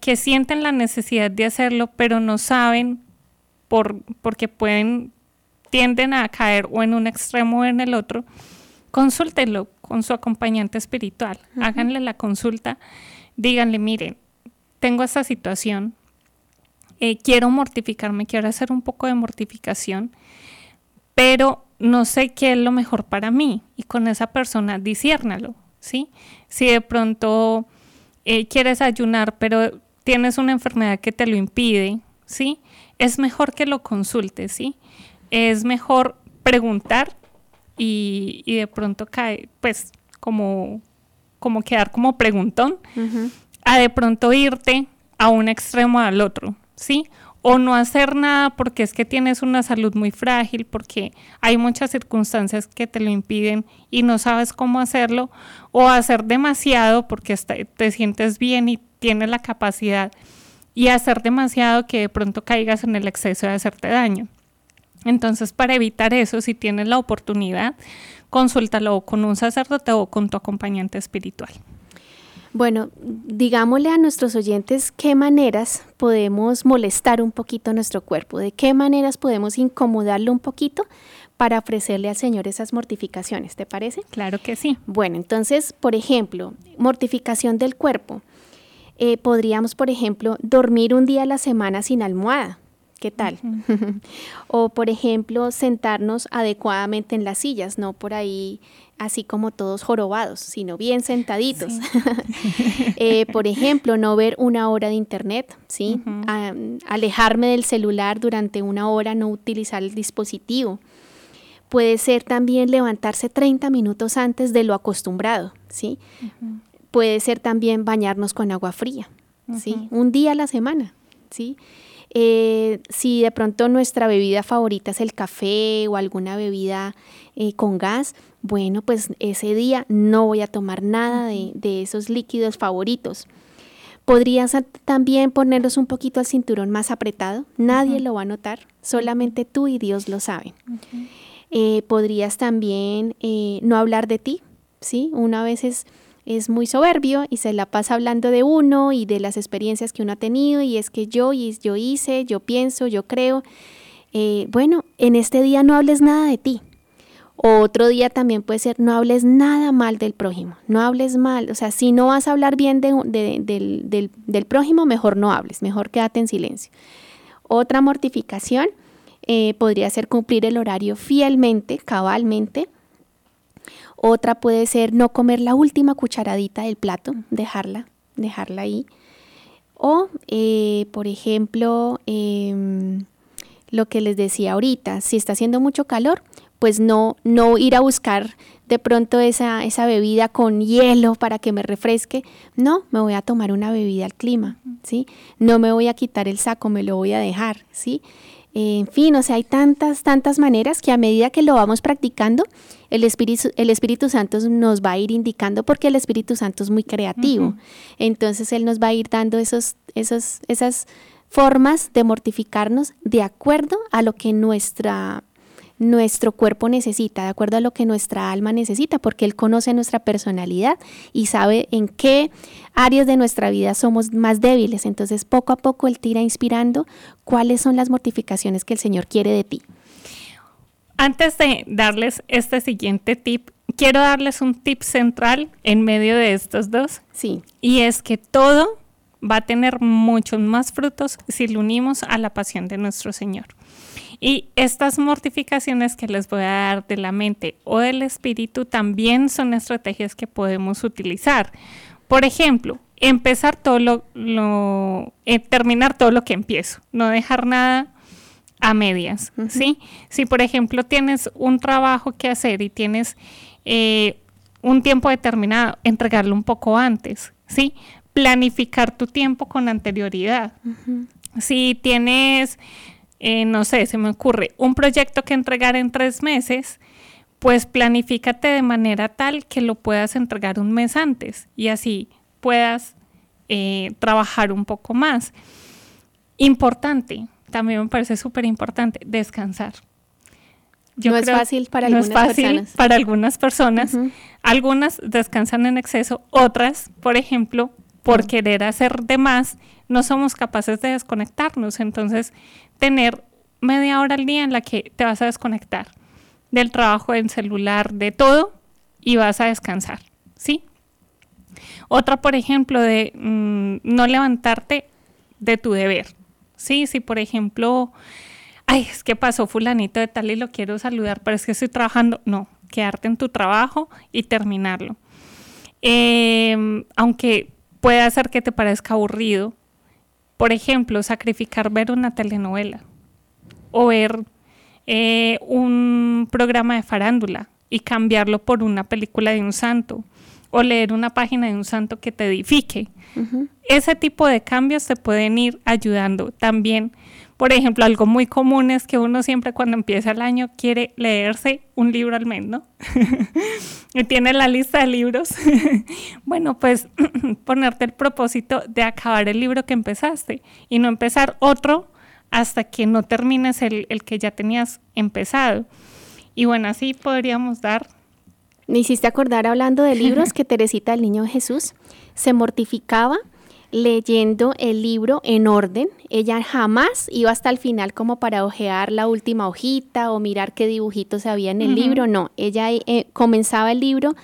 que sienten la necesidad de hacerlo, pero no saben porque pueden, tienden a caer o en un extremo o en el otro, consúltenlo con su acompañante espiritual, háganle la consulta, díganle, miren, tengo esta situación, eh, quiero mortificarme, quiero hacer un poco de mortificación, pero no sé qué es lo mejor para mí y con esa persona disiérnalo, ¿sí? Si de pronto eh, quieres ayunar, pero tienes una enfermedad que te lo impide, ¿sí? Es mejor que lo consultes, ¿sí? Es mejor preguntar y, de pronto cae, pues, como, como quedar como preguntón, a de pronto irte a un extremo al otro, ¿sí? O no hacer nada porque es que tienes una salud muy frágil, porque hay muchas circunstancias que te lo impiden y no sabes cómo hacerlo, o hacer demasiado porque te sientes bien y tienes la capacidad y hacer demasiado que de pronto caigas en el exceso de hacerte daño. Entonces, para evitar eso, si tienes la oportunidad, consúltalo con un sacerdote o con tu acompañante espiritual. Bueno, digámosle a nuestros oyentes qué maneras podemos molestar un poquito nuestro cuerpo, de qué maneras podemos incomodarlo un poquito para ofrecerle al Señor esas mortificaciones, ¿te parece? Claro que sí. Bueno, entonces, por ejemplo, mortificación del cuerpo. Eh, podríamos, por ejemplo, dormir un día a la semana sin almohada. ¿Qué tal? *laughs* o, por ejemplo, sentarnos adecuadamente en las sillas, no por ahí así como todos jorobados, sino bien sentaditos. *laughs* Eh, por ejemplo, no ver una hora de internet, ¿sí? alejarme del celular durante una hora, no utilizar el dispositivo. Puede ser también levantarse 30 minutos antes de lo acostumbrado, ¿sí? Puede ser también bañarnos con agua fría, ¿sí? Un día a la semana, ¿sí? Eh, si de pronto nuestra bebida favorita es el café o alguna bebida eh, con gas, bueno, pues ese día no voy a tomar nada de, esos líquidos favoritos. Podrías también ponerlos un poquito al cinturón más apretado, nadie lo va a notar, solamente tú y Dios lo saben. Eh, podrías también no hablar de ti, ¿sí? Una vez es es muy soberbio y se la pasa hablando de uno y de las experiencias que uno ha tenido y es que yo, y yo hice, yo pienso, yo creo. Eh, bueno, en este día no hables nada de ti. Otro día también puede ser, no hables nada mal del prójimo, no hables mal, o sea, si no vas a hablar bien del, prójimo, mejor no hables, mejor quédate en silencio. Otra mortificación eh, podría ser cumplir el horario fielmente, cabalmente, otra puede ser no comer la última cucharadita del plato, dejarla, dejarla ahí. O, eh, por ejemplo, em, lo que les decía ahorita, si está haciendo mucho calor, pues no, no ir a buscar de pronto esa, esa bebida con hielo para que me refresque. No, me voy a tomar una bebida al clima, ¿sí? No me voy a quitar el saco, me lo voy a dejar, ¿sí? En fin, o sea, hay tantas, tantas maneras que a medida que lo vamos practicando, el Espíritu, el Espíritu Santo nos va a ir indicando porque el Espíritu Santo es muy creativo. Entonces Él nos va a ir dando esos, esos, esas formas de mortificarnos de acuerdo a lo que nuestra nuestro cuerpo necesita, de acuerdo a lo que nuestra alma necesita, porque Él conoce nuestra personalidad y sabe en qué áreas de nuestra vida somos más débiles. Entonces, poco a poco Él tira inspirando cuáles son las mortificaciones que el Señor quiere de ti. Antes de darles este siguiente tip, quiero darles un tip central en medio de estos dos. Sí. Y es que todo va a tener muchos más frutos si lo unimos a la pasión de nuestro Señor. Y estas mortificaciones que les voy a dar de la mente o del espíritu también son estrategias que podemos utilizar. Por ejemplo, empezar todo lo, eh, terminar todo lo que empiezo, no dejar nada a medias, ¿sí? Si por ejemplo tienes un trabajo que hacer y tienes eh, un tiempo determinado, entregarlo un poco antes, ¿sí? Planificar tu tiempo con anterioridad. Si tienes eh, no sé, se me ocurre, un proyecto que entregar en tres meses, pues planifícate de manera tal que lo puedas entregar un mes antes y así puedas eh, trabajar un poco más. Importante, también me parece súper importante, descansar. no es fácil para algunas es fácil personas. para algunas personas. Algunas descansan en exceso, otras, por ejemplo, por querer hacer de más, no somos capaces de desconectarnos. Entonces, tener media hora al día en la que te vas a desconectar del trabajo, del celular, de todo y vas a descansar, ¿sí? Otra, por ejemplo, de mm, no levantarte de tu deber, ¿sí? Si, por ejemplo, ay, es que pasó fulanito de tal y lo quiero saludar, pero es que estoy trabajando, no, quedarte en tu trabajo y terminarlo. Em, aunque puede hacer que te parezca aburrido, por ejemplo, sacrificar ver una telenovela o ver eh, un programa de farándula y cambiarlo por una película de un santo o leer una página de un santo que te edifique. Ese tipo de cambios te pueden ir ayudando también por ejemplo, algo muy común es que uno siempre cuando empieza el año quiere leerse un libro al menos, ¿no? *laughs* y tiene la lista de libros. *laughs* bueno, pues *clears throat* ponerte el propósito de acabar el libro que empezaste y no empezar otro hasta que no termines el, el que ya tenías empezado. Y bueno, así podríamos dar Me hiciste acordar hablando de libros *laughs* que Teresita el Niño Jesús se mortificaba leyendo el libro en orden. Ella jamás iba hasta el final como para ojear la última hojita o mirar qué dibujitos había en el libro. No, ella eh, comenzaba el libro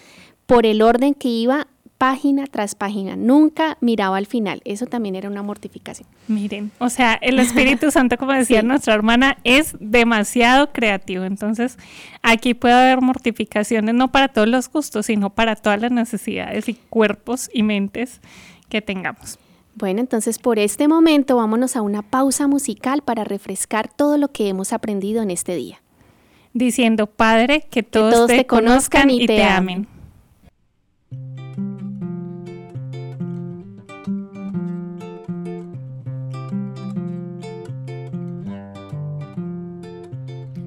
por el orden que iba página tras página, nunca miraba al final. Eso también era una mortificación. Miren, o sea, el Espíritu *laughs* Santo, como decía nuestra hermana, es demasiado creativo. Entonces, aquí puede haber mortificaciones no para todos los gustos, sino para todas las necesidades y cuerpos y mentes que tengamos. Bueno, entonces por este momento vámonos a una pausa musical para refrescar todo lo que hemos aprendido en este día. Diciendo, Padre, que todos, te, conozcan y te amen.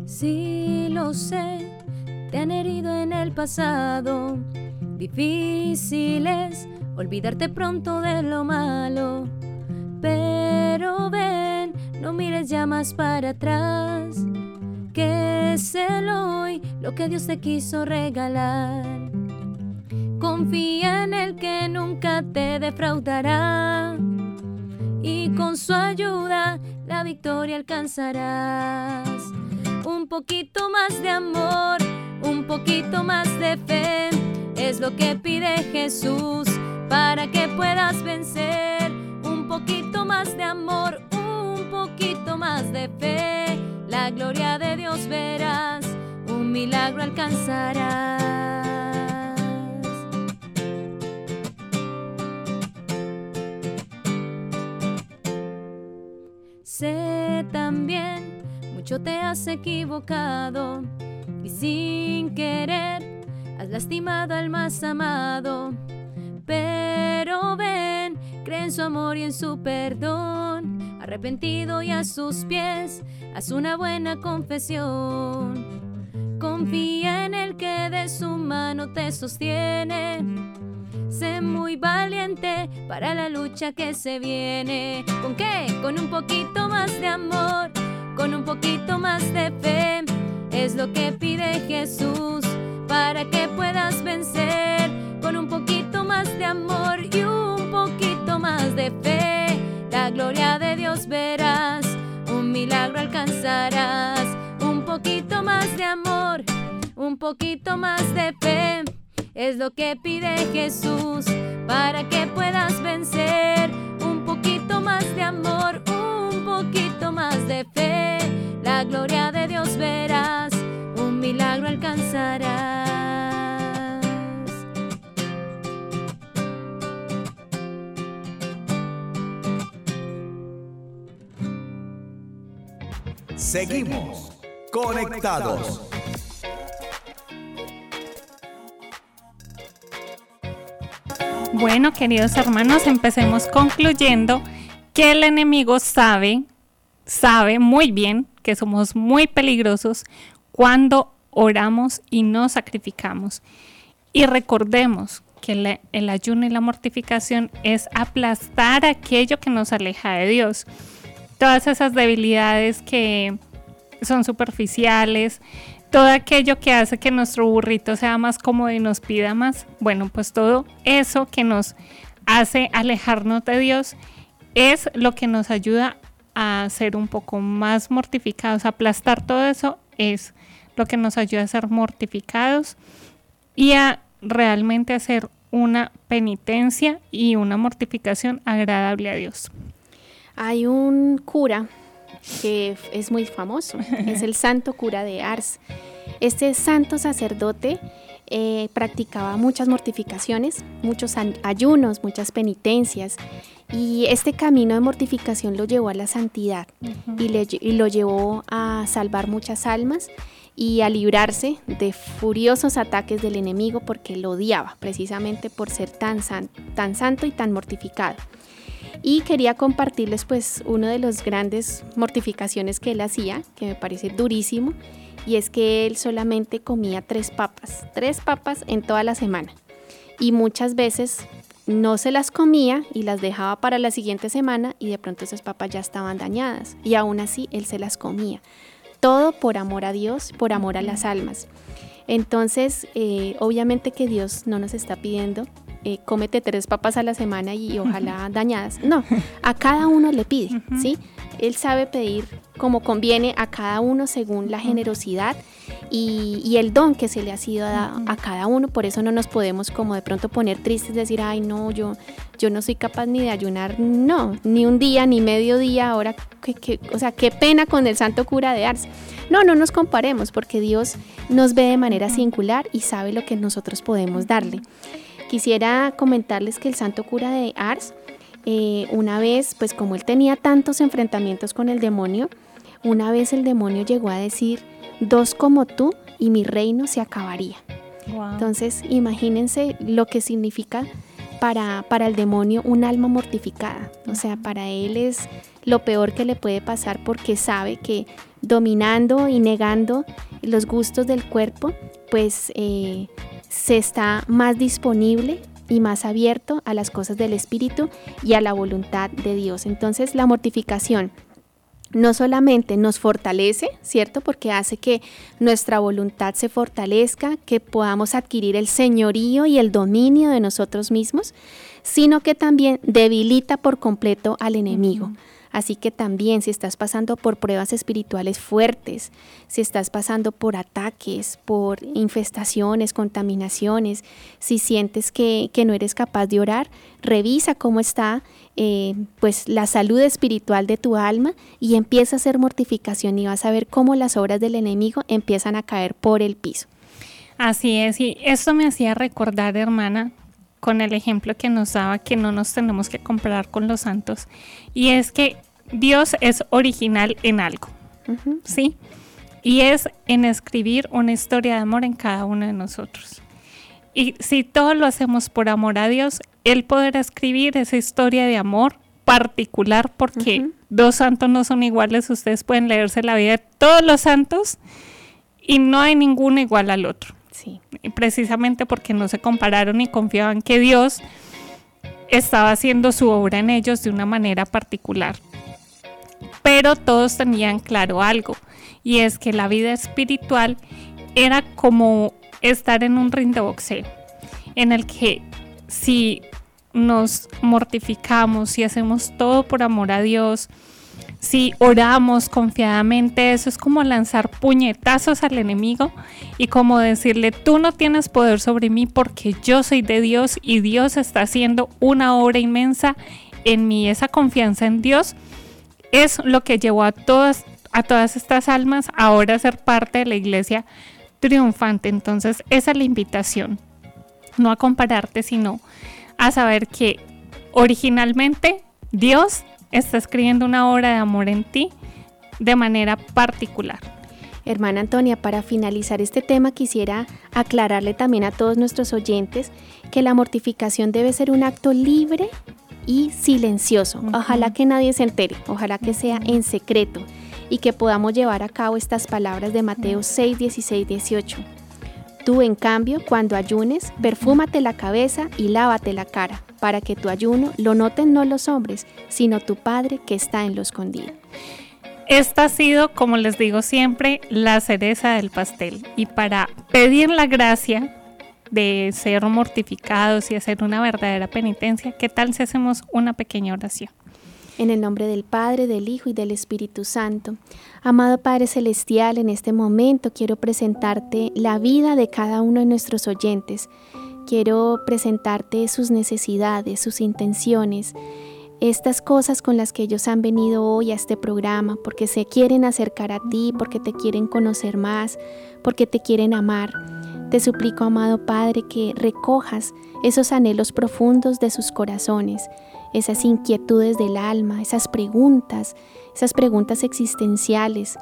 Sí, lo sé, te han herido en el pasado, difíciles olvidarte pronto de lo malo. Pero ven, no mires ya más para atrás, que es el hoy lo que Dios te quiso regalar. Confía en el que nunca te defraudará y con su ayuda la victoria alcanzarás. Un poquito más de amor, un poquito más de fe, es lo que pide Jesús para que puedas vencer. Un poquito más de amor, un poquito más de fe. La gloria de Dios verás, un milagro alcanzarás. Sé también, mucho te has equivocado y sin querer has lastimado al más amado pero ven, cree en su amor y en su perdón. Arrepentido y a sus pies, haz una buena confesión. Confía en el que de su mano te sostiene. Sé muy valiente para la lucha que se viene. ¿Con qué? Con un poquito más de amor, con un poquito más de fe. Es lo que pide Jesús para que puedas vencer con un poquito más de amor y un poquito más de fe. La gloria de Dios verás, un milagro alcanzarás. Un poquito más de amor, un poquito más de fe. Es lo que pide Jesús para que puedas vencer. Un poquito más de amor, un poquito más de fe. La gloria de Dios verás, milagro alcanzarás. Seguimos conectados. Bueno, queridos hermanos, empecemos concluyendo que el enemigo sabe, sabe muy bien que somos muy peligrosos cuando oramos y nos sacrificamos. Y recordemos que el ayuno y la mortificación es aplastar aquello que nos aleja de Dios todas esas debilidades que son superficiales, todo aquello que hace que nuestro burrito sea más cómodo y nos pida más, bueno, pues todo eso que nos hace alejarnos de Dios es lo que nos ayuda a ser un poco más mortificados, aplastar todo eso es lo que nos ayuda a ser mortificados y a realmente hacer una penitencia y una mortificación agradable a Dios. Hay un cura que es muy famoso, es el *laughs* santo cura de Ars. Este santo sacerdote eh, practicaba muchas mortificaciones, muchos ayunos, muchas penitencias. Y este camino de mortificación lo llevó a la santidad y, lo llevó a salvar muchas almas y a librarse de furiosos ataques del enemigo porque lo odiaba precisamente por ser tan, tan santo y tan mortificado. Y quería compartirles pues uno de los grandes mortificaciones que él hacía, que me parece durísimo, y es que él solamente comía tres papas, tres papas en toda la semana. Y muchas veces no se las comía y las dejaba para la siguiente semana y de pronto esas papas ya estaban dañadas y aún así él se las comía. Todo por amor a Dios, por amor a las almas. Entonces, eh, obviamente que Dios no nos está pidiendo eh, cómete tres papas a la semana y, ojalá dañadas. No, a cada uno le pide, ¿sí? Él sabe pedir como conviene a cada uno según la generosidad y, el don que se le ha sido dado a cada uno. Por eso no nos podemos como de pronto poner tristes, decir, ay no, yo, yo no soy capaz ni de ayunar, no, ni un día, ni medio día, ahora, que, o sea, qué pena con el santo cura de Ars. No, no nos comparemos porque Dios nos ve de manera singular y sabe lo que nosotros podemos darle. Quisiera comentarles que el santo cura de Ars, eh, una vez, pues como él tenía tantos enfrentamientos con el demonio, una vez el demonio llegó a decir, dos como tú y mi reino se acabaría. Entonces, imagínense lo que significa para, para el demonio un alma mortificada. O sea, para él es lo peor que le puede pasar porque sabe que dominando y negando los gustos del cuerpo, pues eh, se está más disponible y más abierto a las cosas del Espíritu y a la voluntad de Dios. Entonces la mortificación no solamente nos fortalece, ¿cierto? Porque hace que nuestra voluntad se fortalezca, que podamos adquirir el señorío y el dominio de nosotros mismos, sino que también debilita por completo al enemigo. Así que también si estás pasando por pruebas espirituales fuertes, si estás pasando por ataques, por infestaciones, contaminaciones, si sientes que, no eres capaz de orar, revisa cómo está eh, pues la salud espiritual de tu alma y empieza a hacer mortificación y vas a ver cómo las obras del enemigo empiezan a caer por el piso. Así es, y esto me hacía recordar, hermana, con el ejemplo que nos daba que no nos tenemos que comparar con los santos. Y es que Dios es original en algo, ¿sí? Y es en escribir una historia de amor en cada uno de nosotros. Y si todo lo hacemos por amor a Dios, Él podrá escribir esa historia de amor particular porque dos santos no son iguales. Ustedes pueden leerse la vida de todos los santos y no hay ninguno igual al otro. Precisamente porque no se compararon y confiaban que Dios estaba haciendo su obra en ellos de una manera particular. Pero todos tenían claro algo, y es que la vida espiritual era como estar en un ring de boxeo, en el que si nos mortificamos, si hacemos todo por amor a Dios, si oramos confiadamente, eso es como lanzar puñetazos al enemigo y como decirle, tú no tienes poder sobre mí porque yo soy de Dios y Dios está haciendo una obra inmensa en mí. Esa confianza en Dios es lo que llevó a todas, a todas estas almas ahora a ser parte de la iglesia triunfante. Entonces, esa es la invitación. No a compararte, sino a saber que originalmente Dios está escribiendo una obra de amor en ti de manera particular. Hermana Antonia, para finalizar este tema quisiera aclararle también a todos nuestros oyentes que la mortificación debe ser un acto libre y silencioso. Ojalá que nadie se entere, ojalá que sea en secreto y que podamos llevar a cabo estas palabras de Mateo 6, 16, 18. Tú, en cambio, cuando ayunes, perfúmate la cabeza y lávate la cara, para que tu ayuno lo noten no los hombres, sino tu Padre que está en lo escondido. Esta ha sido, como les digo siempre, la cereza del pastel. Y para pedir la gracia de ser mortificados y hacer una verdadera penitencia, ¿qué tal si hacemos una pequeña oración? En el nombre del Padre, del Hijo y del Espíritu Santo. Amado Padre Celestial, en este momento quiero presentarte la vida de cada uno de nuestros oyentes. Quiero presentarte sus necesidades, sus intenciones, estas cosas con las que ellos han venido hoy a este programa, porque se quieren acercar a ti, porque te quieren conocer más, porque te quieren amar. Te suplico, amado Padre, que recojas esos anhelos profundos de sus corazones esas inquietudes del alma, esas preguntas, esas preguntas existenciales,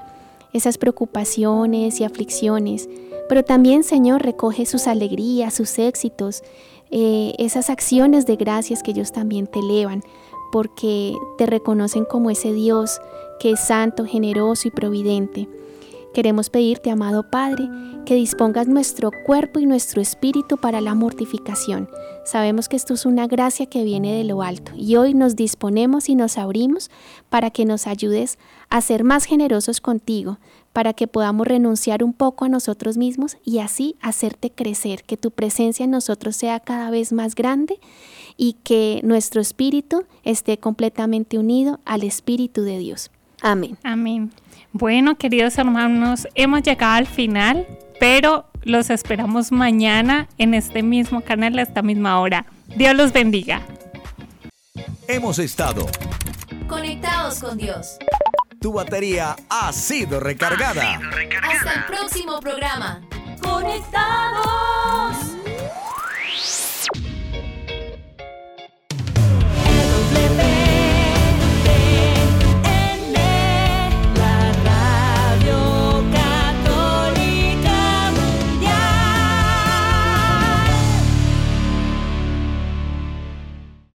esas preocupaciones y aflicciones. Pero también, Señor, recoge sus alegrías, sus éxitos, eh, esas acciones de gracias que ellos también te elevan, porque te reconocen como ese Dios que es santo, generoso y providente. Queremos pedirte, amado Padre, que dispongas nuestro cuerpo y nuestro espíritu para la mortificación, Sabemos que esto es una gracia que viene de lo alto y hoy nos disponemos y nos abrimos para que nos ayudes a ser más generosos contigo, para que podamos renunciar un poco a nosotros mismos y así hacerte crecer, que tu presencia en nosotros sea cada vez más grande y que nuestro espíritu esté completamente unido al Espíritu de Dios. Amén. Amén. Bueno, queridos hermanos, hemos llegado al final, pero los esperamos mañana en este mismo canal a esta misma hora. Dios los bendiga. Hemos estado conectados con Dios. Tu batería ha sido recargada. Hasta el próximo programa. Conectados.